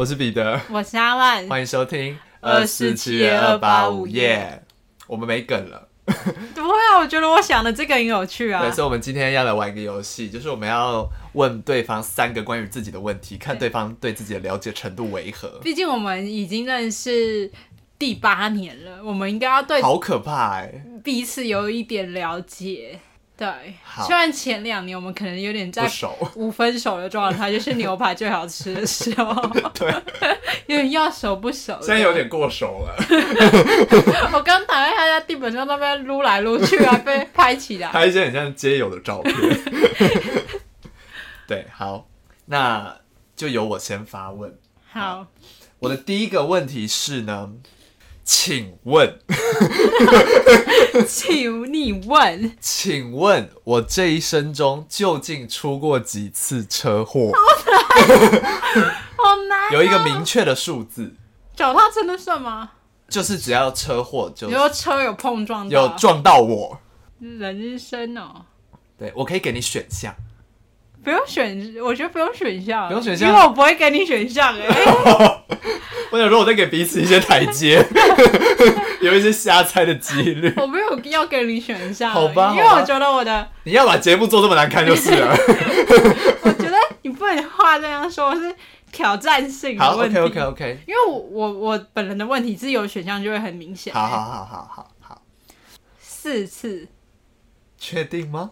我是彼得，我是阿万，欢迎收听二四七二八五耶。我们没梗了，不会啊，我觉得我想的这个很有趣啊。对，所以我们今天要来玩一个游戏，就是我们要问对方三个关于自己的问题，看对方对自己的了解程度为何。毕竟我们已经认识第八年了，我们应该要对好可怕哎，彼此有一点了解。对，好虽然前两年我们可能有点在五分熟的状态，就是牛排最好吃的时候，对，有点要熟不熟，现在有点过熟了。我刚躺在他家地板上那边撸来撸去啊，被拍起来，拍一些很像街友的照片。对，好，那就由我先发问。好，好，我的第一个问题是呢。请问，请你问，请问我这一生中究竟出过几次车祸？好难，好难哦。有一个明确的数字。脚踏车的算吗？就是只要车祸，就比如说车有碰撞到，有撞到我，人生哦。对，我可以给你选项。不用选，我觉得不用选项，不用选项，因为我不会给你选项哎。我想说，我在给彼此一些台阶，有一些瞎猜的几率。我没有要给你选项，好吧？因为我觉得我的你要把节目做这么难看就是了。我觉得你不能话这样说，是挑战性的问题。好，OK OK OK。因为我我我本人的问题是有选项就会很明显。好好好好好好，四次，确定吗？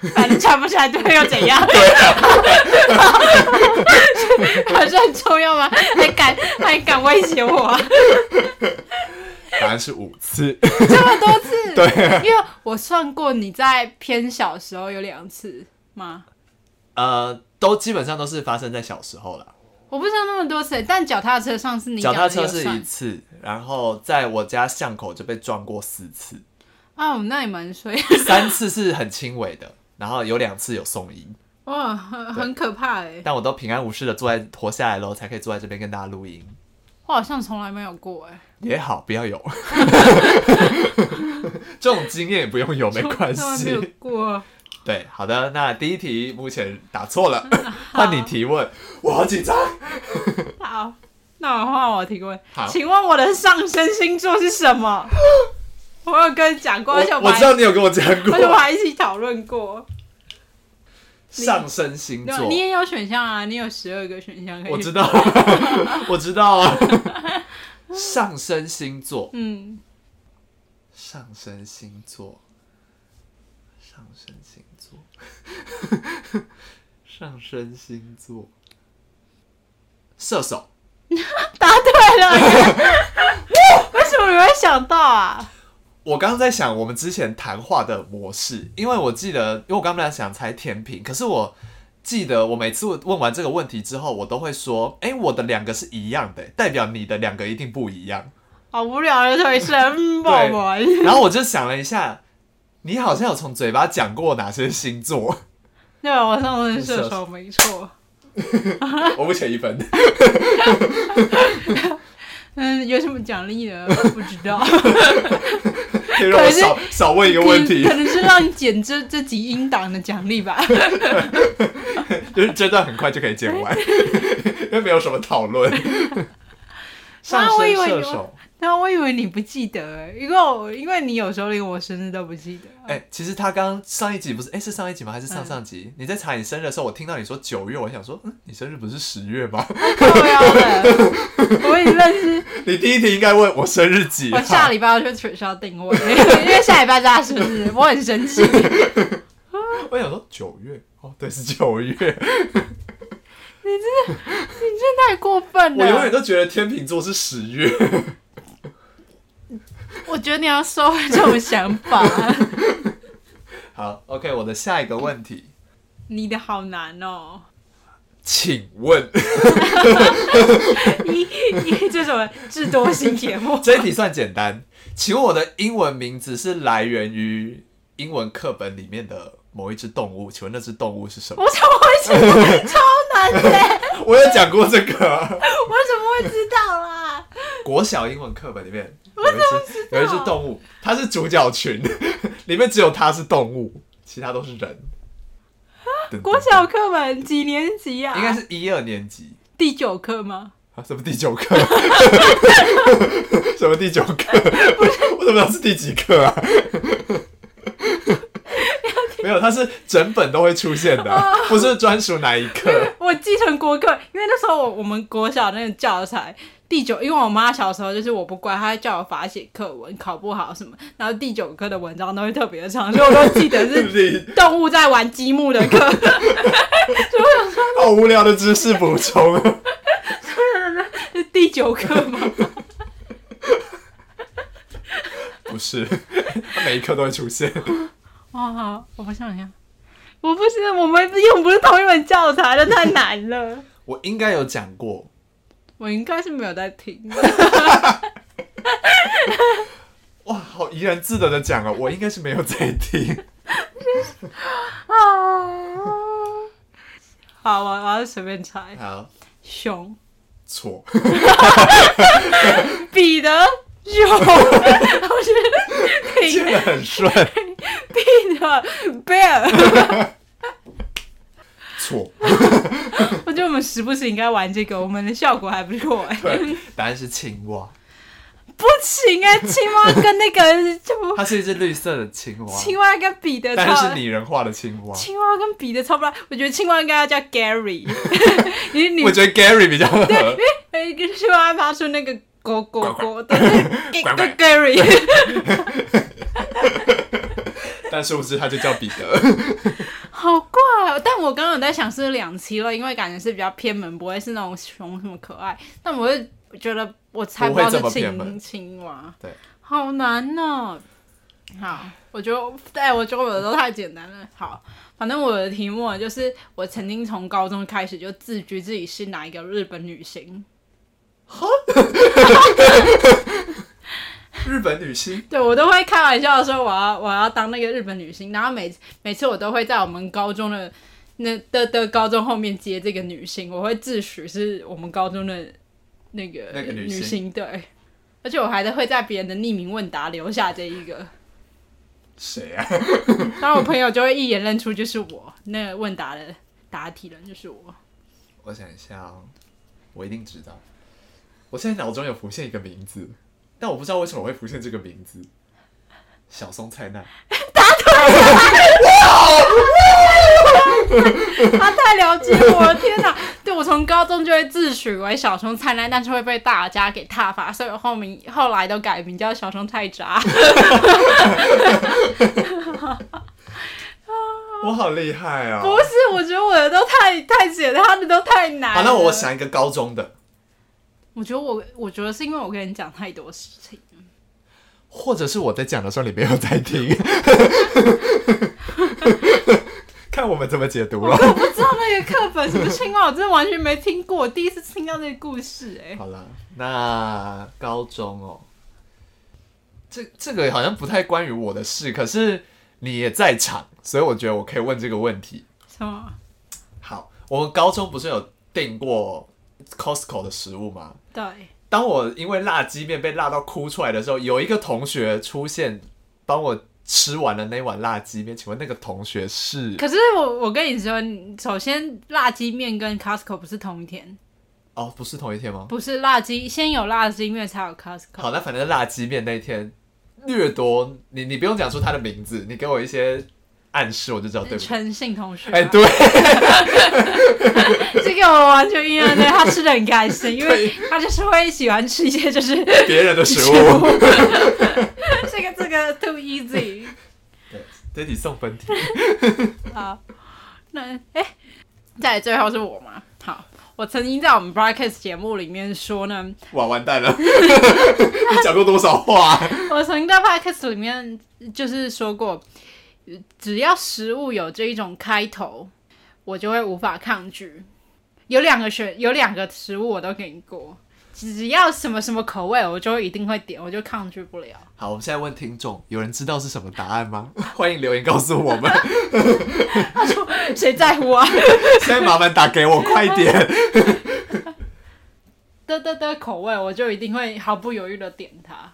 反正穿不出来，对又怎样？对 还是很重要吗？还敢还敢威胁我？答案是五次，这么多次？对，因为我算过你在偏小时候有两次吗？呃，都基本上都是发生在小时候了。我不知道那么多次，但脚踏车上是你脚踏车是一次，然后在我家巷口就被撞过四次。哦，那也蛮衰。三次是很轻微的。然后有两次有送医，哇，很很可怕哎！但我都平安无事的坐在活下来了，才可以坐在这边跟大家录音。我好像从来没有过哎。也好，不要有，这种经验也不用有，没关系。没有过。对，好的，那第一题目前答错了，换你提问，我好紧张。好，那我换我提问。好，请问我的上升星座是什么？我有跟你讲过，而且我，我知道你有跟我讲过，而且我们还一起讨论过上升星座。你也有选项啊，你有十二个选项可以。我知道，我知道啊。上升星座，嗯，上升星座，上升星座，上升星座，射手，答对了。为什么你会想到啊？我刚刚在想我们之前谈话的模式，因为我记得，因为我刚刚本来想猜甜品，可是我记得我每次问完这个问题之后，我都会说，哎，我的两个是一样的，代表你的两个一定不一样。好无聊的推生，宝宝。然后我就想了一下，你好像有从嘴巴讲过哪些星座？对，我上升射手，没错。我不欠一分。嗯，有什么奖励呢？不知道。可以让我少少问一个问题，可能是让你剪这这集音档的奖励吧。就是这段很快就可以剪完，因为没有什么讨论。上升射手。那我以为你不记得，因为我因为你有时候连我生日都不记得。哎、欸，其实他刚上一集不是，哎、欸，是上一集吗？还是上上集？嗯、你在查你生日的时候，我听到你说九月，我想说，嗯，你生日不是十月吗？靠腰的，我以为是。你第一题应该问我生日几？我下礼拜要去取消定位，因为下礼拜是他生日，我很生气。我想说九月，哦，对，是九月。你真的，你真的太过分了。我永远都觉得天秤座是十月。我觉得你要收回这种想法。好，OK，我的下一个问题。你的好难哦。请问，你你这什么智多星节目？这一题算简单。请问我的英文名字是来源于英文课本里面的某一只动物？请问那只动物是什么？我怎么会知道？超难的。我有讲过这个。我怎么会知道啦？国小英文课本里面。有一只有一只动物，它是主角群，里面只有它是动物，其他都是人。国小课本几年级啊？应该是一二年级。第九课吗？啊，什么第九课？什么第九课？我怎么知道是第几课啊？没有，它是整本都会出现的，不是专属哪一课。我继承国课，因为那时候我我们国小那个教材第九，因为我妈小时候就是我不乖，她叫我罚写课文，考不好什么，然后第九课的文章都会特别的长，所以我都记得是 动物在玩积木的课。所以我想说，好无聊的知识补充。是第九课吗？不是，它每一课都会出现。哦，好，我不想想，我不是，我们用不是同一本教材的，太难了。我应该有讲过，我应该是没有在听。哇，好怡然自得的讲啊，我应该是没有在听。好，我我要随便猜。好，熊。错。彼得。熊。我觉得听得很顺。Bear，错。我觉得我们时不时应该玩这个，我们的效果还不错 哎。对，答案是青蛙。不行哎，青蛙跟那个就……它是一只绿色的青蛙。青蛙跟彼得，但是拟人化的青蛙。青蛙跟彼得差不多，我觉得青蛙应该要叫 Gary。我觉得 Gary 比较合。对，哎，跟青蛙发出那个咕咕咕的 Gary。但是不是他就叫彼得？好怪哦！但我刚刚有在想是两期了，因为感觉是比较偏门，不会是那种熊什么可爱。但我会觉得我猜不到是青青蛙。对，好难呢。好，我觉得，对，我觉得我的都太简单了。好，反正我的题目就是我曾经从高中开始就自居自己是哪一个日本女星。日本女星，对，我都会开玩笑说我要我要当那个日本女星，然后每每次我都会在我们高中的那的的高中后面接这个女星，我会自诩是我们高中的那个那个女星，女星，对，而且我还会在别人的匿名问答留下这一个谁啊？然后我朋友就会一眼认出就是我，那个问答的答题人就是我。我想一下哦，我一定知道，我现在脑中有浮现一个名字。但我不知道为什么会浮现这个名字，小松菜奈。答对了！他太了解我了，天哪！对，我从高中就会自诩为小松菜奈，但是会被大家给踏伐，所以我后名后来都改名叫小松菜渣。我好厉害啊！不是，我觉得我的都太太简单，他的都太难。好，那我想一个高中的。我觉得我，我觉得是因为我跟你讲太多事情，或者是我在讲的时候你没有在听，看我们怎么解读了。我不知道那个课本什么青蛙，我真的完全没听过，我第一次听到这个故事，欸。哎，好了，那高中哦，这这个好像不太关于我的事，可是你也在场，所以我觉得我可以问这个问题。什么？好，我们高中不是有订过 Costco 的食物吗？对。当我因为辣鸡面被辣到哭出来的时候，有一个同学出现，帮我吃完了那碗辣鸡面。请问那个同学是？可是我我跟你说，首先辣鸡面跟 Costco 不是同一天。哦，不是同一天吗？不是辣鸡，先有辣鸡面才有 Costco。好，那反正辣鸡面那天掠夺，你你不用讲出他的名字，你给我一些。暗示我就知道，对不对？陈信同学，哎，对，这个我完全印象对，他吃的很开心，因为他就是会喜欢吃一些就是别人的食物。这个这个 too easy。对，这题送分题。好，那哎，再来最后是我吗？好，我曾经在我们 broadcast 节目里面说呢，哇，完蛋了，你讲过多少话？我曾经在 broadcast 里面就是说过。只要食物有这一种开头，我就会无法抗拒。有两个选，有两个食物我都给你过。只要什么什么口味，我就一定会点，我就抗拒不了。好，我们现在问听众，有人知道是什么答案吗？欢迎留言告诉我们。他说：“谁在乎啊？”现在麻烦打给我，快点。的的的口味，我就一定会毫不犹豫的点它。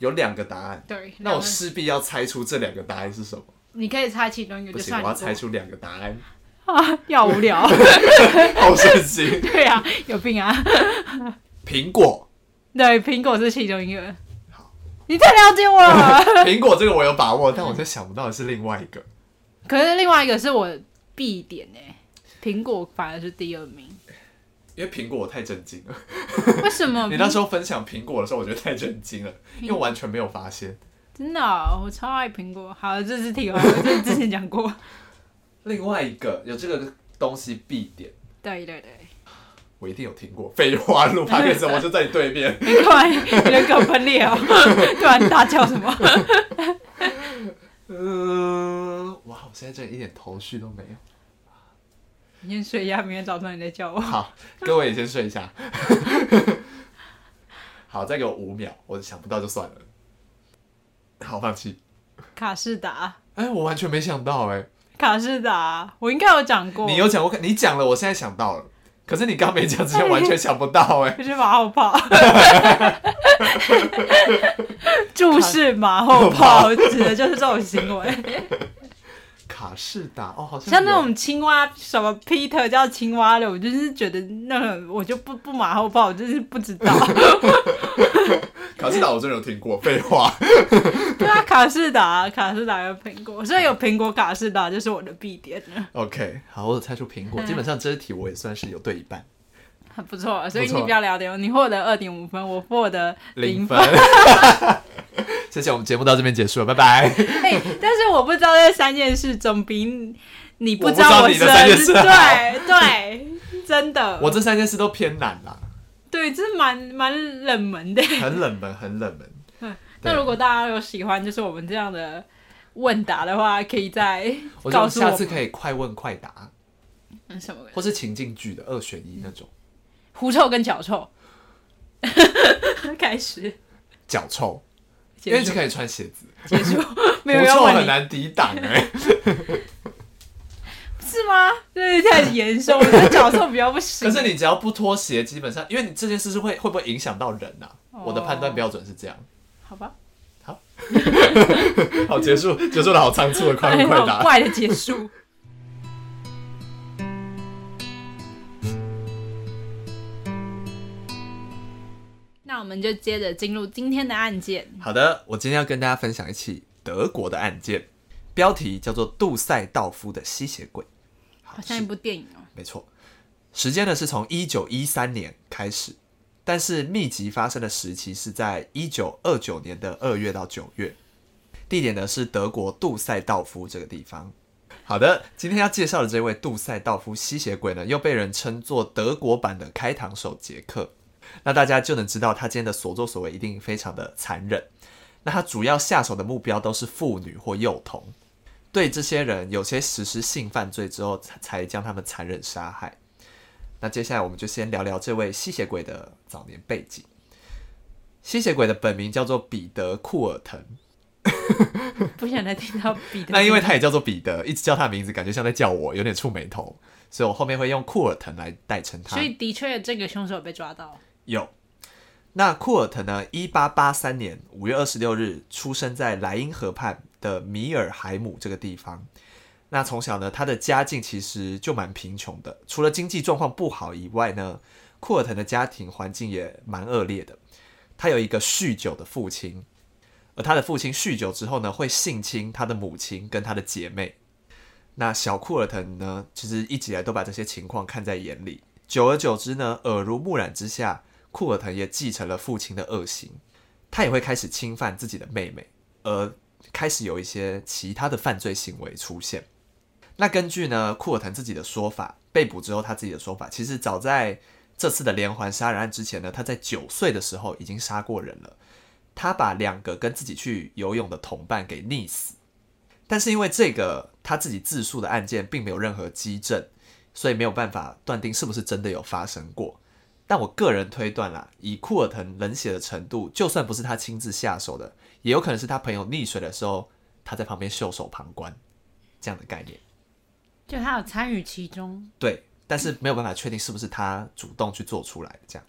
有两个答案，对，那我势必要猜出这两个答案是什么。你可以猜其中一个，不行，我要猜出两个答案。啊，啊，要无聊，好神奇。对啊，有病啊！苹果，对，苹果是其中一个。好，你太了解我了。苹果这个我有把握，但我真想不到的是另外一个。可是另外一个是我必点呢，苹果反而是第二名。因为苹果我太震惊了。为什么？你那时候分享苹果的时候，我觉得太震惊了，因为完全没有发现。真的、哦，我超爱苹果。好，这是题外话，这之前讲过。另外一个有这个东西必点。对对对，我一定有听过。废话，录 podcast 我就在你对面。没关人格分裂哦，突然大叫什么？嗯，哇，我现在真的一点头绪都没有。你先睡一下，明天早上你再叫我。好，各位也先睡一下。好，再给我五秒，我想不到就算了。好，放弃。卡士达。哎、欸，我完全没想到哎、欸。卡士达，我应该有讲过。你有讲过？你讲了，我现在想到了。可是你刚没讲之前，完全想不到哎、欸。就是马后炮。注视马后炮，指的就是这种行为。卡士达哦，好像像那种青蛙，什么 Peter 叫青蛙的，我就是觉得那个我就不不马后炮，我就是不知道。卡士达我真的有听过，废话。对啊，卡士达，卡士达有苹果，所以有苹果卡士达就是我的必点了。OK，好，我有猜出苹果，基本上这题我也算是有对一半。很 不错，所以你不要聊点，你获得二点五分，我获得零分。谢谢，我们节目到这边结束了，拜拜。欸、但是我不知道这三件事总比你不知道我的三件事，对对，真的。我这三件事都偏难啦。对，这蛮蛮冷门的。很冷门，很冷门。那如果大家有喜欢就是我们这样的问答的话，可以再告诉我。下次可以快问快答。嗯，什么？或是情境剧的二选一那种。狐臭跟脚臭。开始。脚臭。因为就可以穿鞋子，结束。没有狐臭很难抵挡哎，是吗？对，太严重了，脚臭比较不行。可是你只要不脱鞋，基本上，因为你这件事是会会不会影响到人呐、啊？哦、我的判断标准是这样。好吧，好，好结束，结束的好仓促的快问快答，怪的结束。我们就接着进入今天的案件。好的，我今天要跟大家分享一起德国的案件，标题叫做《杜塞道夫的吸血鬼》，好像一部电影哦。没错，时间呢是从一九一三年开始，但是密集发生的时期是在一九二九年的二月到九月，地点呢是德国杜塞道夫这个地方。好的，今天要介绍的这位杜塞道夫吸血鬼呢，又被人称作德国版的开膛手杰克。那大家就能知道他今天的所作所为一定非常的残忍。那他主要下手的目标都是妇女或幼童，对这些人有些实施性犯罪之后才才将他们残忍杀害。那接下来我们就先聊聊这位吸血鬼的早年背景。吸血鬼的本名叫做彼得·库尔滕。不想再听到彼得。那因为他也叫做彼得，一直叫他的名字，感觉像在叫我，有点触眉头，所以我后面会用库尔滕来代称他。所以的确，这个凶手被抓到。有，那库尔腾呢？一八八三年五月二十六日出生在莱茵河畔的米尔海姆这个地方。那从小呢，他的家境其实就蛮贫穷的，除了经济状况不好以外呢，库尔腾的家庭环境也蛮恶劣的。他有一个酗酒的父亲，而他的父亲酗酒之后呢，会性侵他的母亲跟他的姐妹。那小库尔腾呢，其实一直以来都把这些情况看在眼里，久而久之呢，耳濡目染之下。库尔腾也继承了父亲的恶行，他也会开始侵犯自己的妹妹，而开始有一些其他的犯罪行为出现。那根据呢库尔腾自己的说法，被捕之后他自己的说法，其实早在这次的连环杀人案之前呢，他在九岁的时候已经杀过人了。他把两个跟自己去游泳的同伴给溺死，但是因为这个他自己自述的案件并没有任何迹证，所以没有办法断定是不是真的有发生过。但我个人推断啦，以库尔腾冷血的程度，就算不是他亲自下手的，也有可能是他朋友溺水的时候，他在旁边袖手旁观，这样的概念。就他有参与其中。对，但是没有办法确定是不是他主动去做出来的。这样。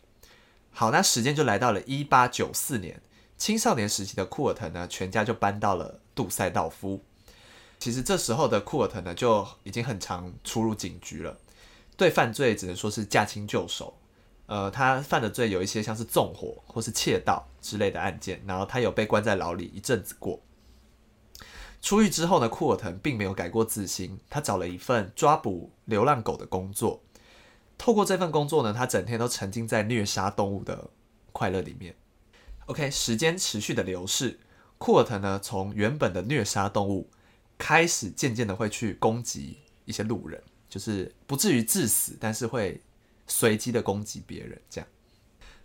好，那时间就来到了一八九四年，青少年时期的库尔腾呢，全家就搬到了杜塞道夫。其实这时候的库尔腾呢，就已经很常出入警局了。对犯罪只能说是驾轻就熟。呃，他犯的罪有一些像是纵火或是窃盗之类的案件，然后他有被关在牢里一阵子过。出狱之后呢，库尔腾并没有改过自新，他找了一份抓捕流浪狗的工作。透过这份工作呢，他整天都沉浸在虐杀动物的快乐里面。OK，时间持续的流逝，库尔腾呢，从原本的虐杀动物，开始渐渐的会去攻击一些路人，就是不至于致死，但是会随机的攻击别人这样。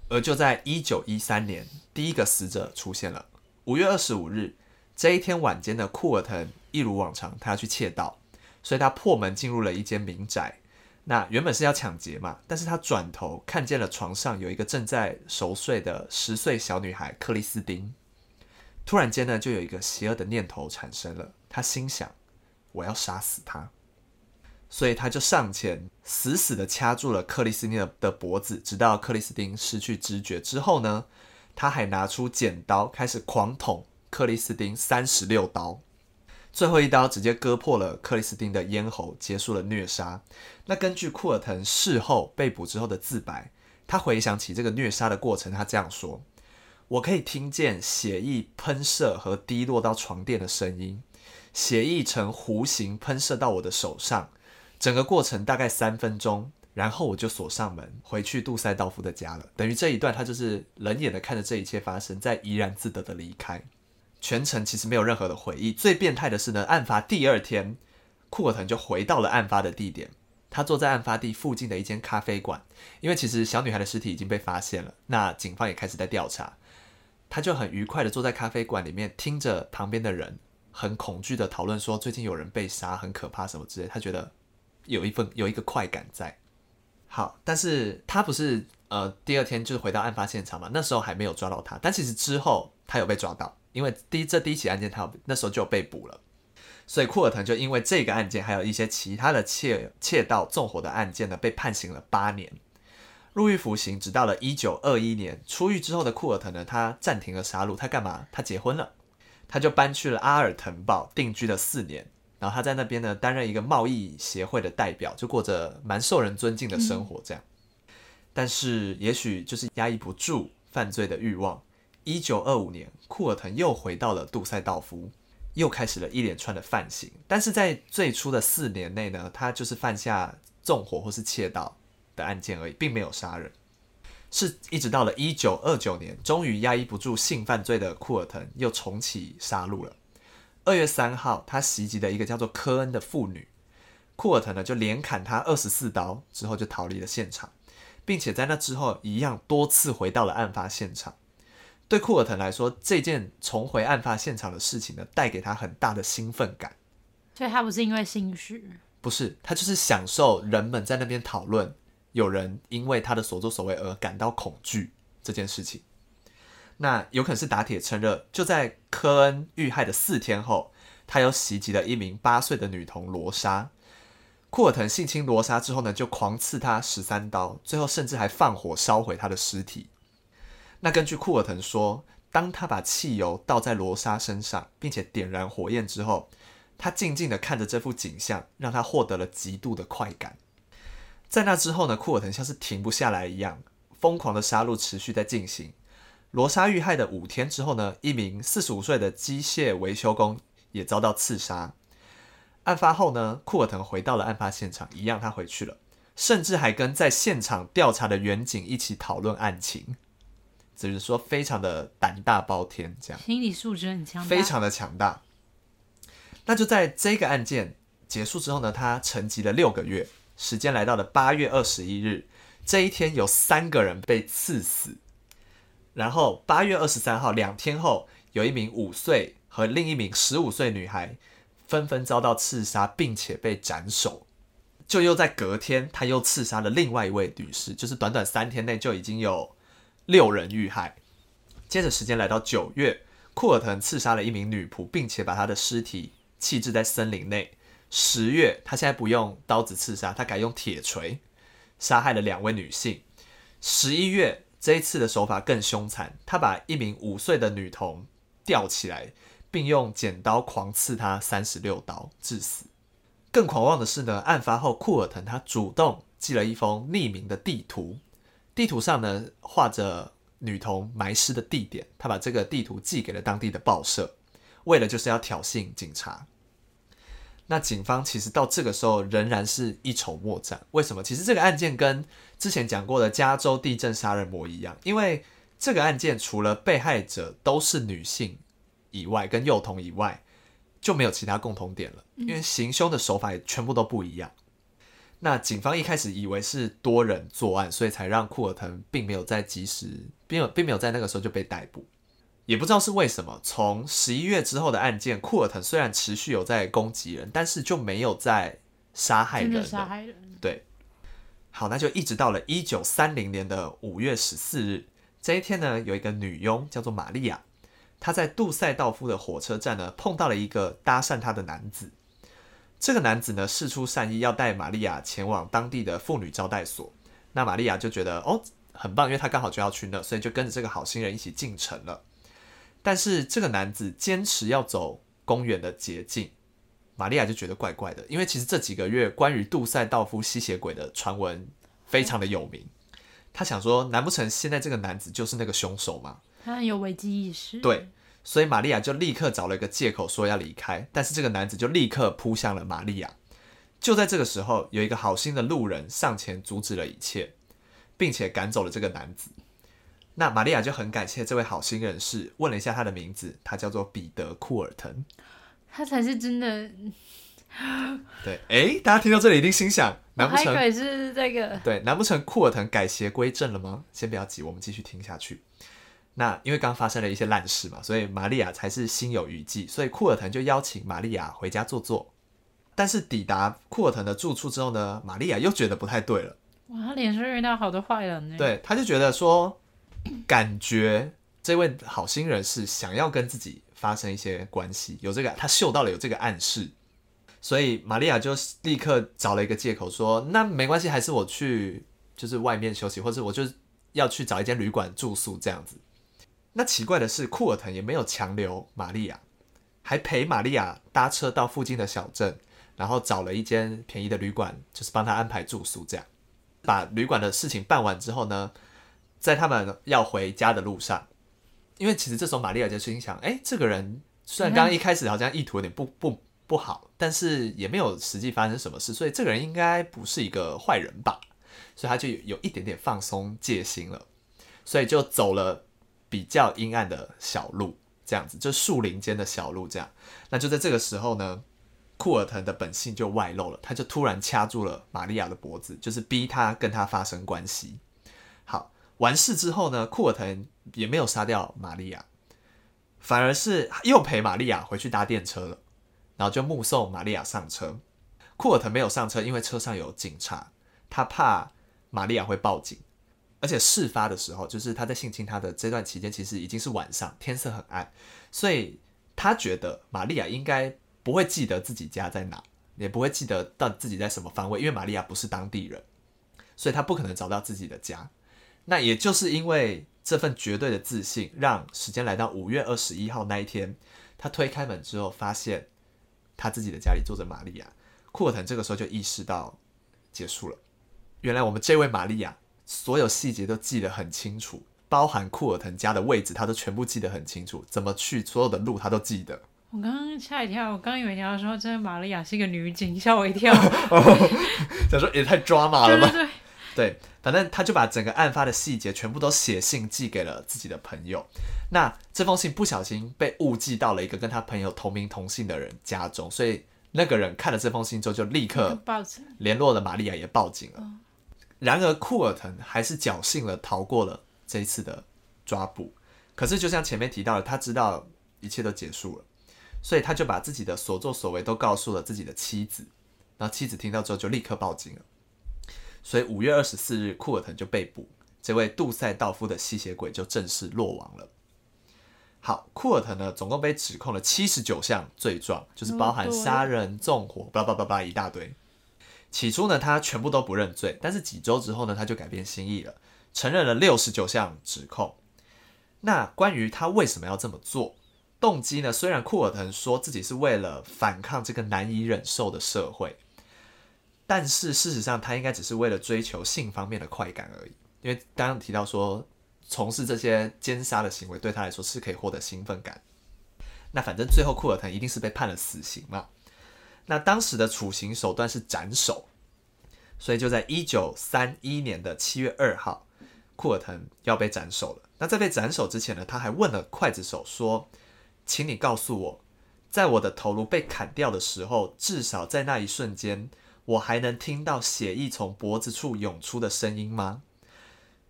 而就在一九一三年，第一个死者出现了。五月二十五日这一天晚间的库尔腾一如往常，他要去窃盗，所以他破门进入了一间民宅。那原本是要抢劫嘛，但是他转头看见了床上有一个正在熟睡的十岁小女孩克里斯汀，突然间呢，就有一个邪恶的念头产生了。他心想：我要杀死她，所以他就上前死死的掐住了克里斯汀的脖子，直到克里斯汀失去知觉之后呢，他还拿出剪刀开始狂捅克里斯汀三十六刀。最后一刀直接割破了克里斯汀的咽喉，结束了虐杀。那根据库尔腾事后被捕之后的自白，他回想起这个虐杀的过程，他这样说：“我可以听见血液喷射和滴落到床垫的声音，血液呈弧形喷射到我的手上。整个过程大概三分钟，然后我就锁上门，回去杜塞道夫的家了。等于这一段，他就是冷眼的看着这一切发生，在怡然自得的离开。”全程其实没有任何的回忆。最变态的是呢，案发第二天，库尔腾就回到了案发的地点。他坐在案发地附近的一间咖啡馆，因为其实小女孩的尸体已经被发现了，那警方也开始在调查。他就很愉快的坐在咖啡馆里面，听着旁边的人很恐惧的讨论说最近有人被杀，很可怕什么之类。他觉得有一份有一个快感在。好，但是他不是呃第二天就是回到案发现场嘛？那时候还没有抓到他，但其实之后他有被抓到。因为第一这第一起案件，他那时候就有被捕了，所以库尔腾就因为这个案件，还有一些其他的窃窃盗、纵火的案件呢，被判刑了八年，入狱服刑，直到了一九二一年出狱之后的库尔腾呢，他暂停了杀戮，他干嘛？他结婚了，他就搬去了阿尔滕堡定居了四年，然后他在那边呢担任一个贸易协会的代表，就过着蛮受人尊敬的生活这样，但是也许就是压抑不住犯罪的欲望。一九二五年，库尔腾又回到了杜塞道夫，又开始了一连串的犯行。但是在最初的四年内呢，他就是犯下纵火或是窃盗的案件而已，并没有杀人。是一直到了一九二九年，终于压抑不住性犯罪的库尔腾又重启杀戮了。二月三号，他袭击了一个叫做科恩的妇女，库尔特呢就连砍他二十四刀，之后就逃离了现场，并且在那之后一样多次回到了案发现场。对库尔特来说，这件重回案发现场的事情呢，带给他很大的兴奋感。所以他不是因为心虚，不是，他就是享受人们在那边讨论，有人因为他的所作所为而感到恐惧这件事情。那有可能是打铁趁热，就在科恩遇害的四天后，他又袭击了一名八岁的女童罗莎。库尔腾性侵罗莎之后呢，就狂刺她十三刀，最后甚至还放火烧毁她的尸体。那根据库尔腾说，当他把汽油倒在罗莎身上，并且点燃火焰之后，他静静的看着这幅景象，让他获得了极度的快感。在那之后呢，库尔腾像是停不下来一样，疯狂的杀戮持续在进行。罗莎遇害的五天之后呢，一名四十五岁的机械维修工也遭到刺杀。案发后呢，库尔腾回到了案发现场，一样他回去了，甚至还跟在现场调查的员警一起讨论案情。只是说非常的胆大包天，这样心理素质很强，非常的强大。那就在这个案件结束之后呢，他沉寂了六个月，时间来到了八月二十一日，这一天有三个人被刺死。然后八月二十三号，两天后，有一名五岁和另一名十五岁女孩纷纷遭到刺杀，并且被斩首。就又在隔天，他又刺杀了另外一位女士，就是短短三天内就已经有。六人遇害。接着时间来到九月，库尔腾刺杀了一名女仆，并且把她的尸体弃置在森林内。十月，他现在不用刀子刺杀，他改用铁锤杀害了两位女性。十一月，这一次的手法更凶残，他把一名五岁的女童吊起来，并用剪刀狂刺他三十六刀，致死。更狂妄的是呢，案发后库尔腾他主动寄了一封匿名的地图，地图上呢画着女童埋尸的地点，他把这个地图寄给了当地的报社，为了就是要挑衅警察。那警方其实到这个时候仍然是一筹莫展。为什么？其实这个案件跟之前讲过的加州地震杀人魔一样，因为这个案件除了被害者都是女性以外，跟幼童以外，就没有其他共同点了。因为行凶的手法也全部都不一样。那警方一开始以为是多人作案，所以才让库尔腾并没有在及时，并有并没有在那个时候就被逮捕。也不知道是为什么，从十一月之后的案件，库尔腾虽然持续有在攻击人，但是就没有在杀害人。杀害人。对。好，那就一直到了一九三零年的五月十四日这一天呢，有一个女佣叫做玛利亚，她在杜塞道夫的火车站呢碰到了一个搭讪她的男子。这个男子呢事出善意，要带玛利亚前往当地的妇女招待所。那玛利亚就觉得哦很棒，因为她刚好就要去那，所以就跟着这个好心人一起进城了。但是这个男子坚持要走公园的捷径，玛利亚就觉得怪怪的，因为其实这几个月关于杜塞道夫吸血鬼的传闻非常的有名。他想说，难不成现在这个男子就是那个凶手吗？他很有危机意识。对，所以玛利亚就立刻找了一个借口说要离开，但是这个男子就立刻扑向了玛利亚。就在这个时候，有一个好心的路人上前阻止了一切，并且赶走了这个男子。那玛利亚就很感谢这位好心人士，问了一下他的名字，他叫做彼得·库尔腾，他才是真的。对，哎，大家听到这里一定心想，难不成是这个？对，难不成库尔腾改邪归正了吗？先不要急，我们继续听下去。那因为刚发生了一些烂事嘛，所以玛利亚才是心有余悸，所以库尔腾就邀请玛利亚回家坐坐。但是抵达库尔腾的住处之后呢，玛利亚又觉得不太对了。哇，他脸上遇到好多坏人呢。对，他就觉得说。感觉这位好心人是想要跟自己发生一些关系，有这个他嗅到了有这个暗示，所以玛利亚就立刻找了一个借口说：“那没关系，还是我去就是外面休息，或者我就要去找一间旅馆住宿这样子。”那奇怪的是，库尔腾也没有强留玛利亚，还陪玛利亚搭车到附近的小镇，然后找了一间便宜的旅馆，就是帮他安排住宿。这样把旅馆的事情办完之后呢，在他们要回家的路上，因为其实这时候玛利亚就心想：哎，这个人虽然刚刚一开始好像意图有点不不不好，但是也没有实际发生什么事，所以这个人应该不是一个坏人吧？所以他就有一点点放松戒心了，所以就走了比较阴暗的小路，这样子就树林间的小路，这样。那就在这个时候呢，库尔腾的本性就外露了，他就突然掐住了玛利亚的脖子，就是逼他跟他发生关系。好。完事之后呢，库尔腾也没有杀掉玛利亚，反而是又陪玛利亚回去搭电车了，然后就目送玛利亚上车。库尔腾没有上车，因为车上有警察，他怕玛利亚会报警。而且事发的时候，就是他在性侵他的这段期间，其实已经是晚上，天色很暗，所以他觉得玛利亚应该不会记得自己家在哪，也不会记得到自己在什么方位，因为玛利亚不是当地人，所以他不可能找到自己的家。那也就是因为这份绝对的自信，让时间来到五月二十一号那一天，他推开门之后，发现他自己的家里坐着玛利亚。库尔腾这个时候就意识到结束了。原来我们这位玛利亚所有细节都记得很清楚，包含库尔腾家的位置，他都全部记得很清楚，怎么去，所有的路他都记得。我刚刚吓一跳，我刚以为你要说这玛利亚是一个女警，吓我一跳。想说也太抓马了吧？对对对。对，反正他就把整个案发的细节全部都写信寄给了自己的朋友。那这封信不小心被误寄到了一个跟他朋友同名同姓的人家中，所以那个人看了这封信之后，就立刻报警联络了玛利亚，也报警了。然而库尔腾还是侥幸了逃过了这一次的抓捕。可是就像前面提到的，他知道一切都结束了，所以他就把自己的所作所为都告诉了自己的妻子。然后妻子听到之后就立刻报警了。所以五月二十四日，库尔滕就被捕，这位杜塞道夫的吸血鬼就正式落网了。好，库尔滕呢，总共被指控了七十九项罪状，就是包含杀人、纵火，叭叭叭叭一大堆。起初呢，他全部都不认罪，但是几周之后呢，他就改变心意了，承认了六十九项指控。那关于他为什么要这么做，动机呢，虽然库尔滕说自己是为了反抗这个难以忍受的社会，但是事实上他应该只是为了追求性方面的快感而已。因为刚刚提到说，从事这些奸杀的行为对他来说是可以获得兴奋感。那反正最后库尔腾一定是被判了死刑嘛。那当时的处刑手段是斩首，所以就在一九三一年的七月二号，库尔腾要被斩首了。那在被斩首之前呢，他还问了刽子手说：“请你告诉我，在我的头颅被砍掉的时候，至少在那一瞬间，我还能听到血液从脖子处涌出的声音吗？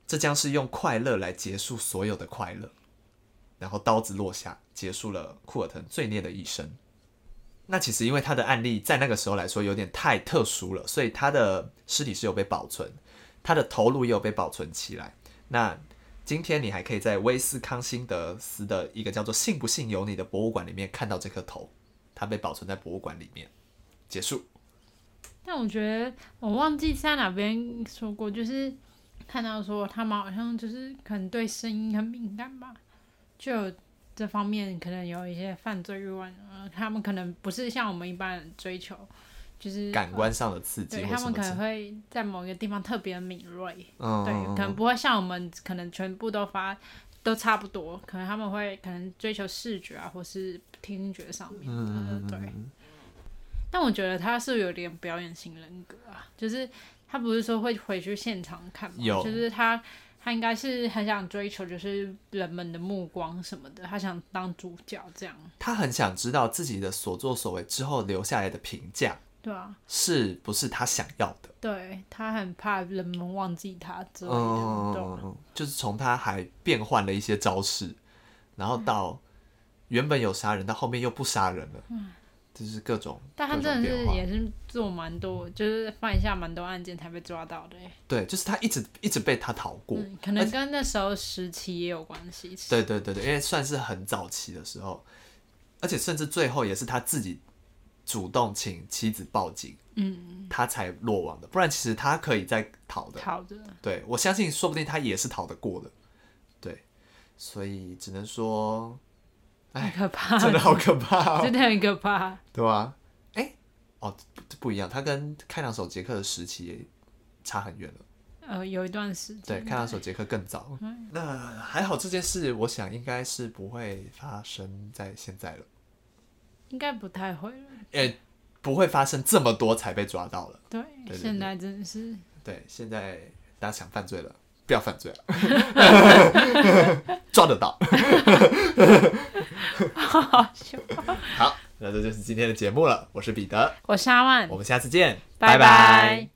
这将是用快乐来结束所有的快乐。”然后刀子落下，结束了库尔腾罪孽的一生。那其实因为他的案例在那个时候来说有点太特殊了，所以他的尸体是有被保存，他的头颅也有被保存起来。那今天你还可以在威斯康辛德斯的一个叫做“信不信由你”的博物馆里面看到这颗头，它被保存在博物馆里面。结束。但我觉得我忘记在哪边说过，就是看到说他们好像就是可能对声音很敏感吧。就这方面可能有一些犯罪欲望，呃，他们可能不是像我们一般人追求，就是感官上的刺激，对，他们可能会在某一个地方特别敏锐，嗯，对，可能不会像我们可能全部都发都差不多，可能他们会可能追求视觉啊，或是听觉上面，嗯，对。但我觉得他是有点表演型人格啊，就是他不是说会回去现场看嘛，有就是他。他应该是很想追求，就是人们的目光什么的，他想当主角这样。他很想知道自己的所作所为之后留下来的评价，对啊，是不是他想要的？对，他很怕人们忘记他之类的，嗯，对，就是从他还变换了一些招式，然后到原本有杀人，到后面又不杀人了。嗯就是各种，但他真的是也是做蛮多，就是犯下蛮多案件才被抓到的。对，就是他一直一直被他逃过，嗯，可能跟那时候时期也有关系。对对对对，因为算是很早期的时候，而且甚至最后也是他自己主动请妻子报警，嗯，他才落网的。不然其实他可以再逃的，逃的。对，我相信，说不定他也是逃得过的。对，所以只能说。很可怕，真的好可怕，真的很可怕，对吧？哎、欸，哦，这不一样，他跟开膛手杰克的时期也差很远了。呃，有一段时间，对，开膛手杰克更早。嗯、那还好，这件事我想应该是不会发生在现在了，应该不太会了。欸，不会发生这么多才被抓到了。对，现在真的是。对，现在大家想犯罪了，不要犯罪了，抓得到。好好笑。好，那这就是今天的节目了。我是彼得，我是阿万，我们下次见，拜拜。拜拜。